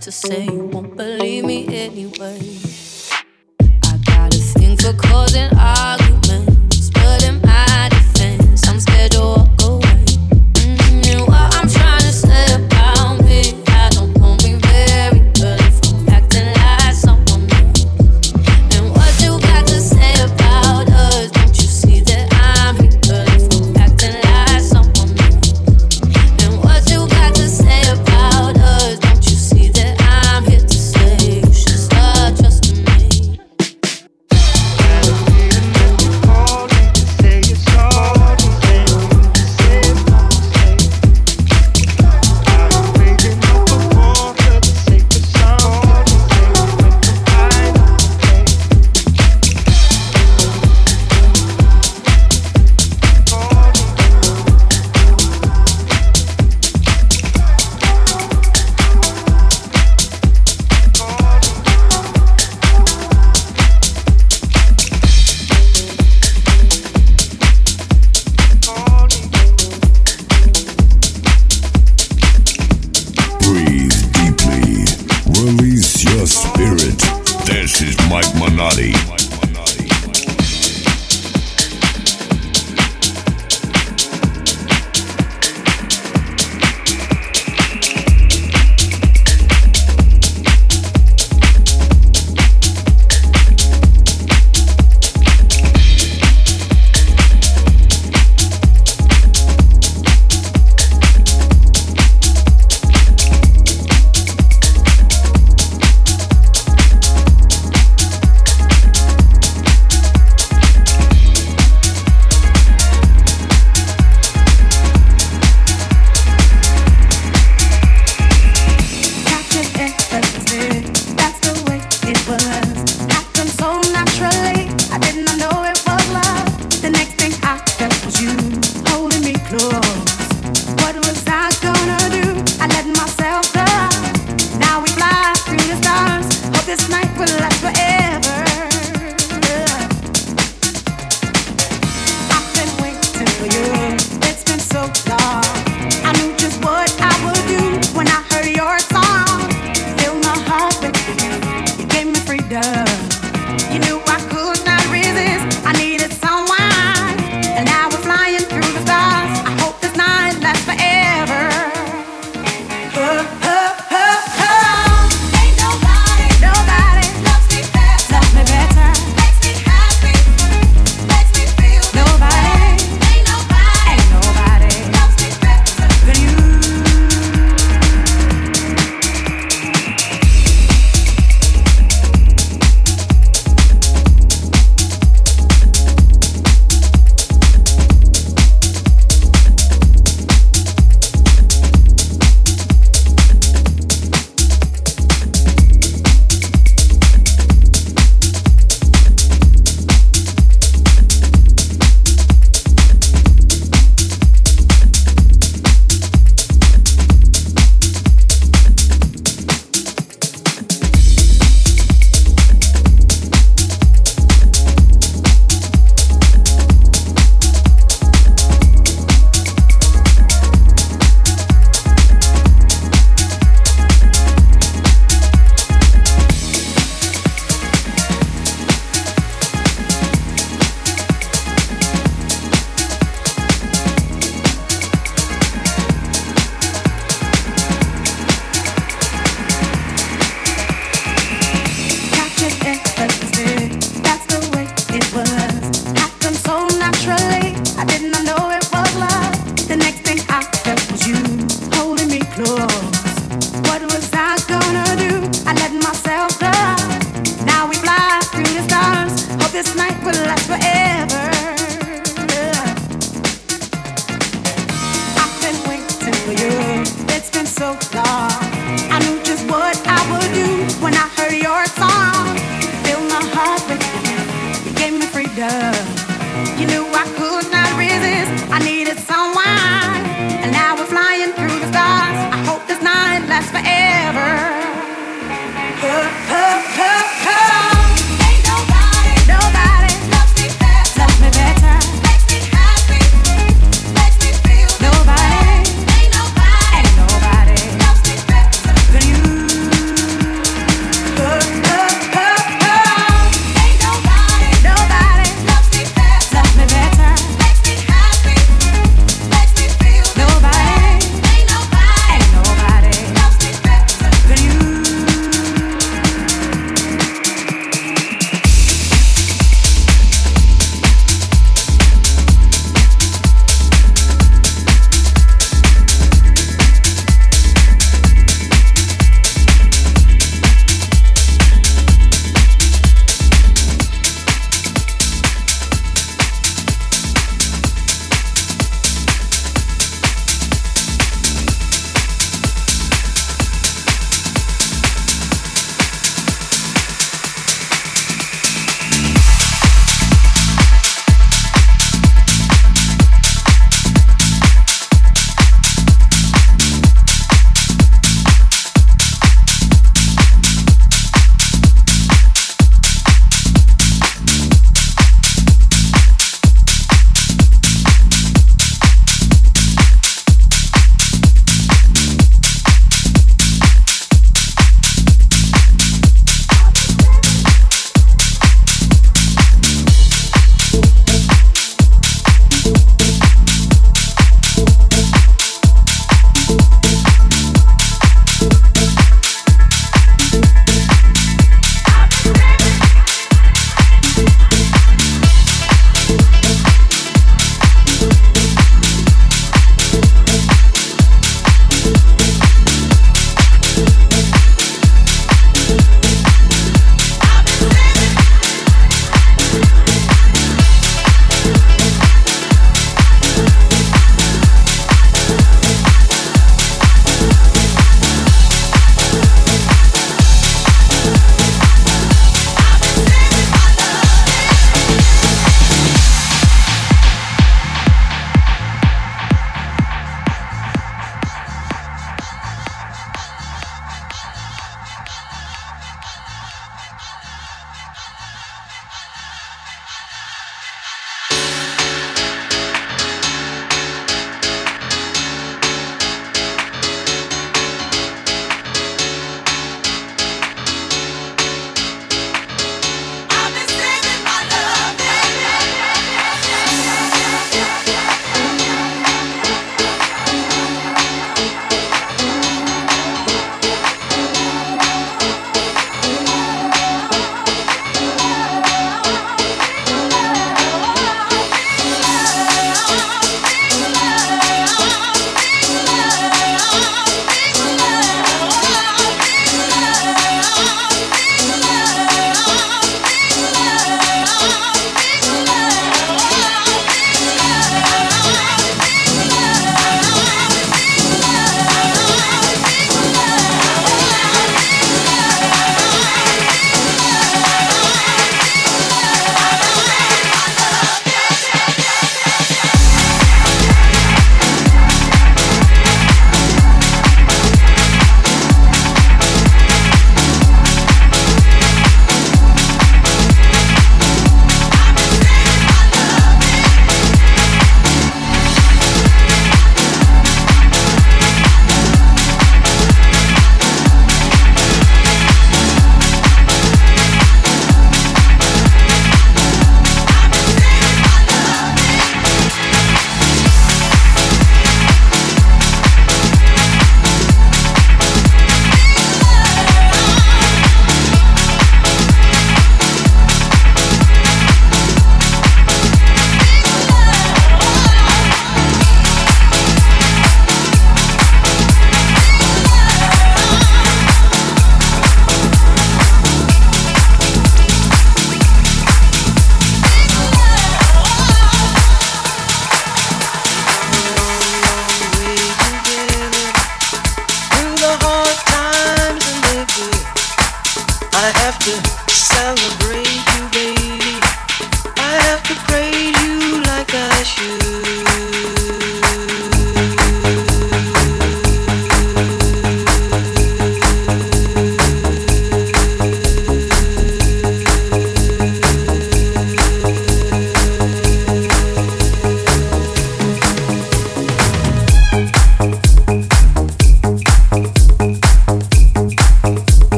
To say.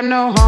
Got no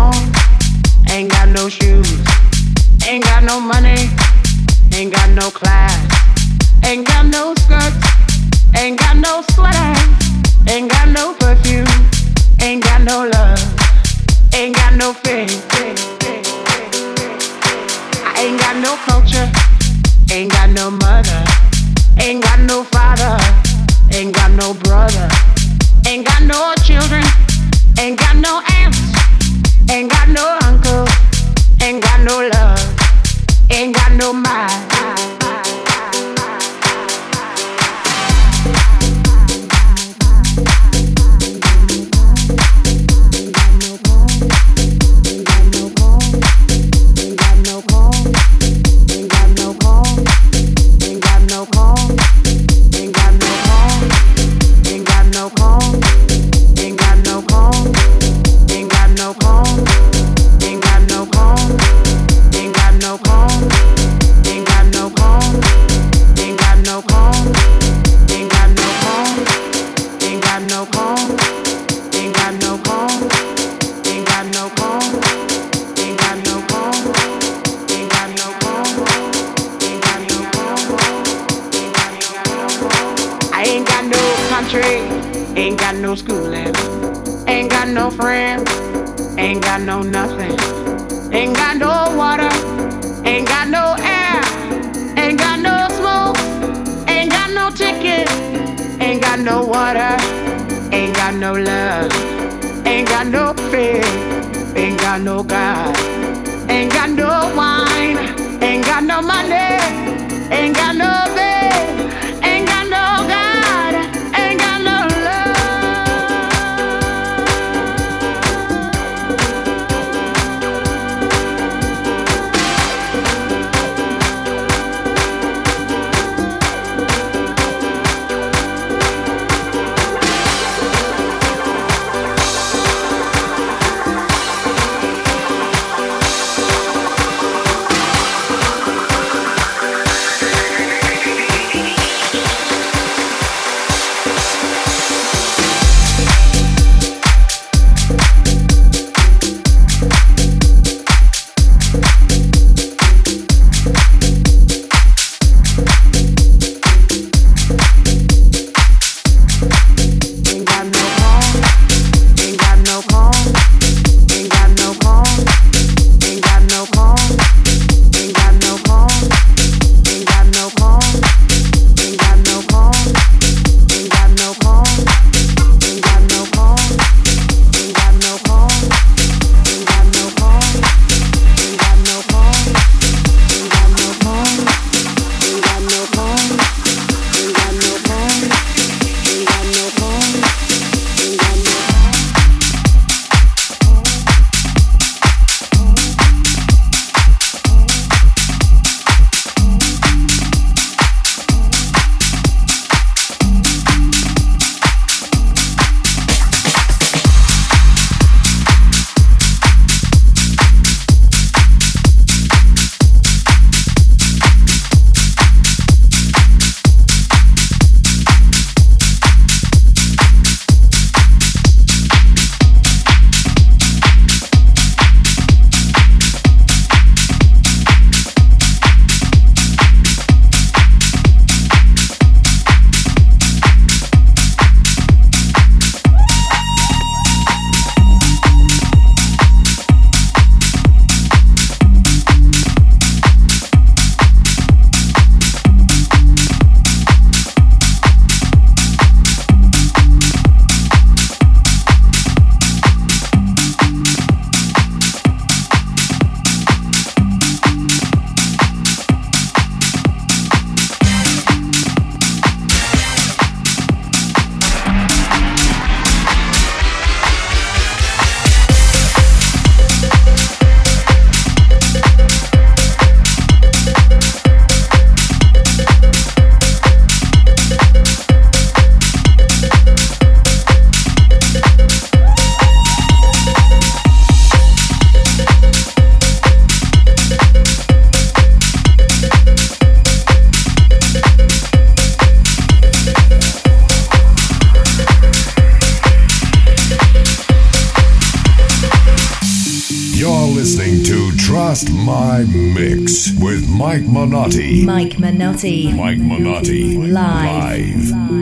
Live Mix with Mike Manotti. Mike Manotti. Mike Manotti. Live. Live. Live.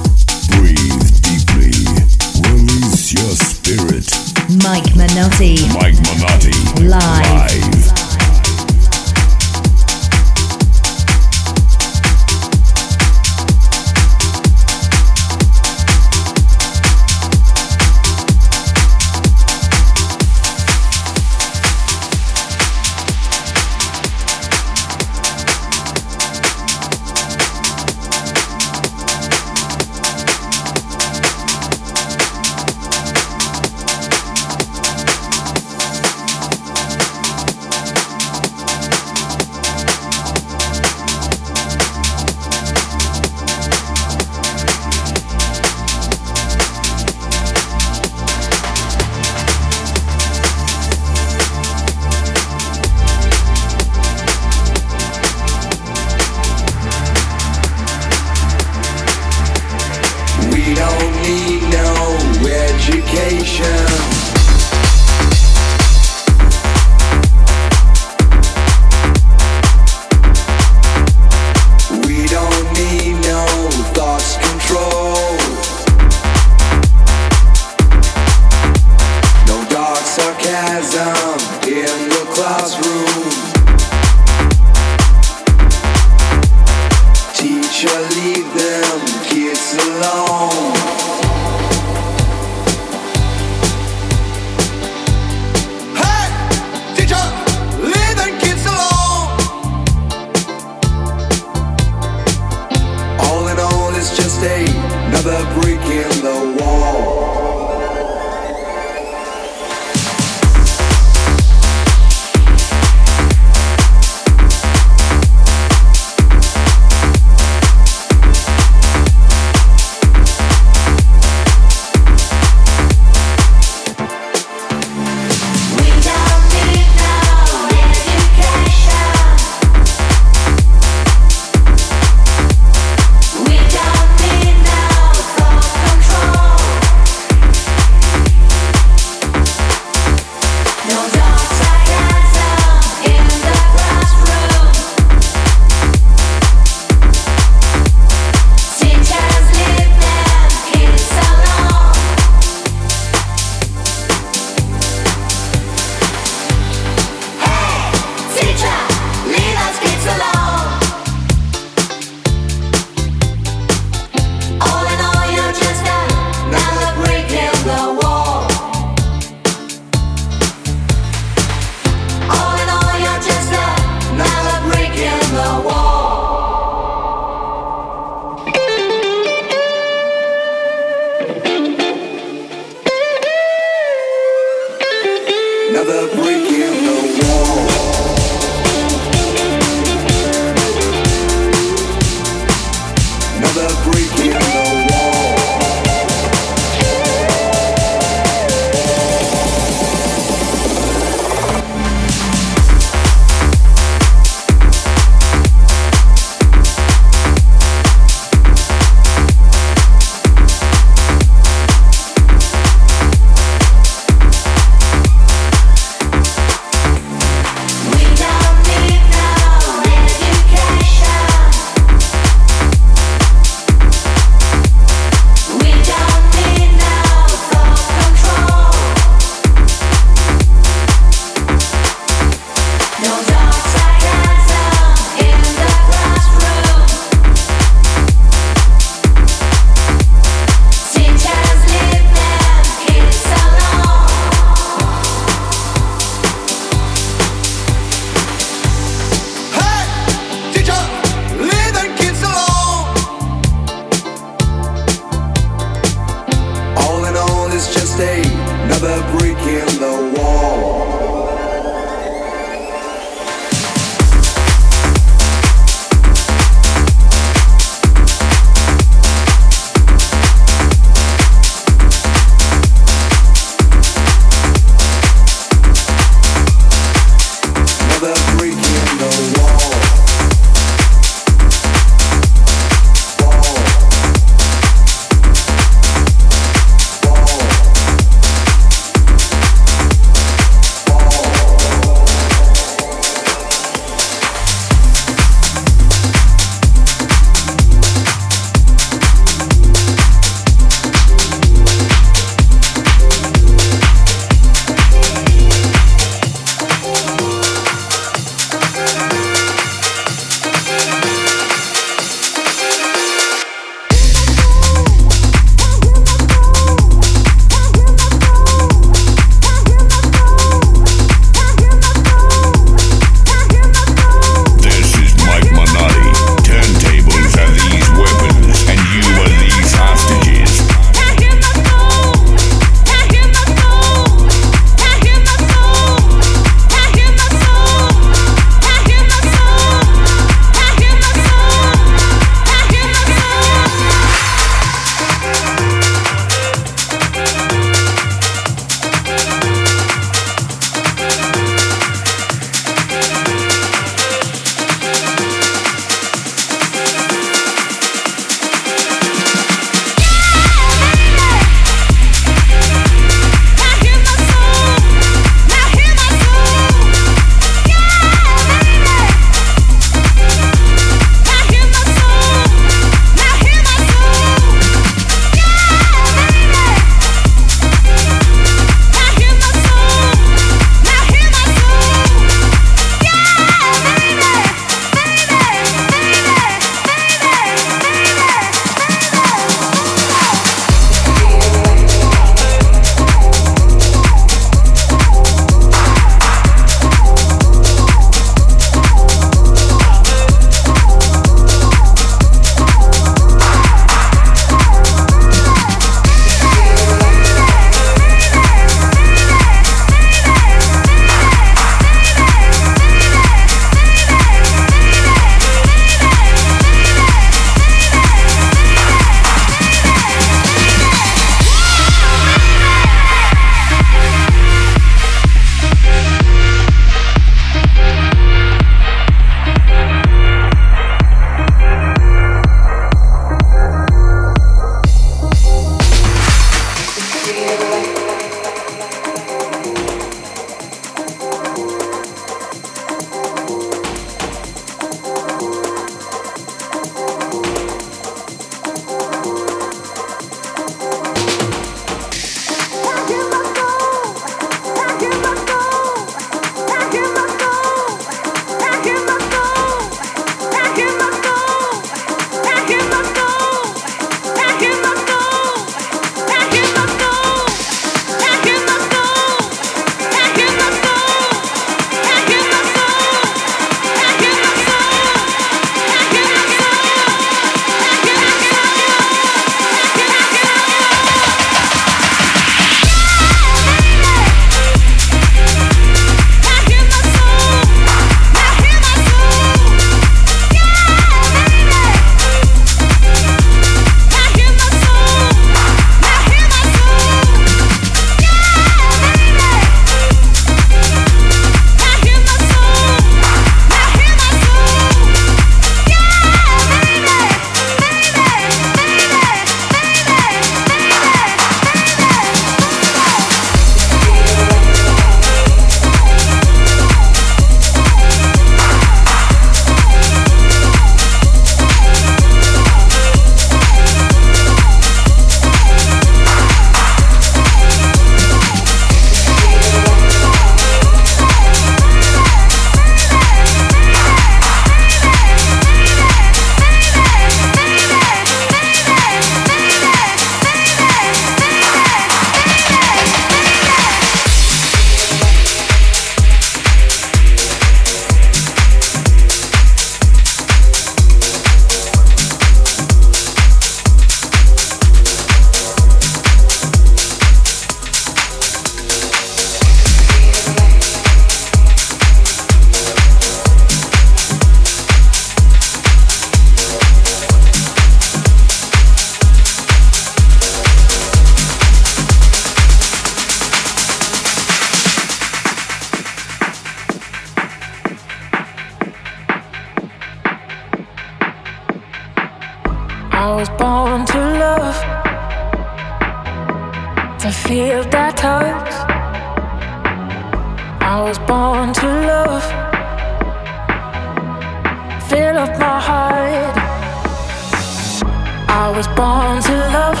Love,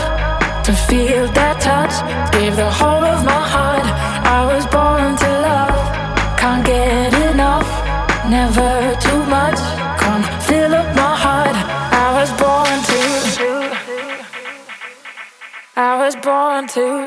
to feel that touch, give the whole of my heart. I was born to love, can't get enough, never too much. Come fill up my heart. I was born to. I was born to.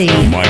Oh my.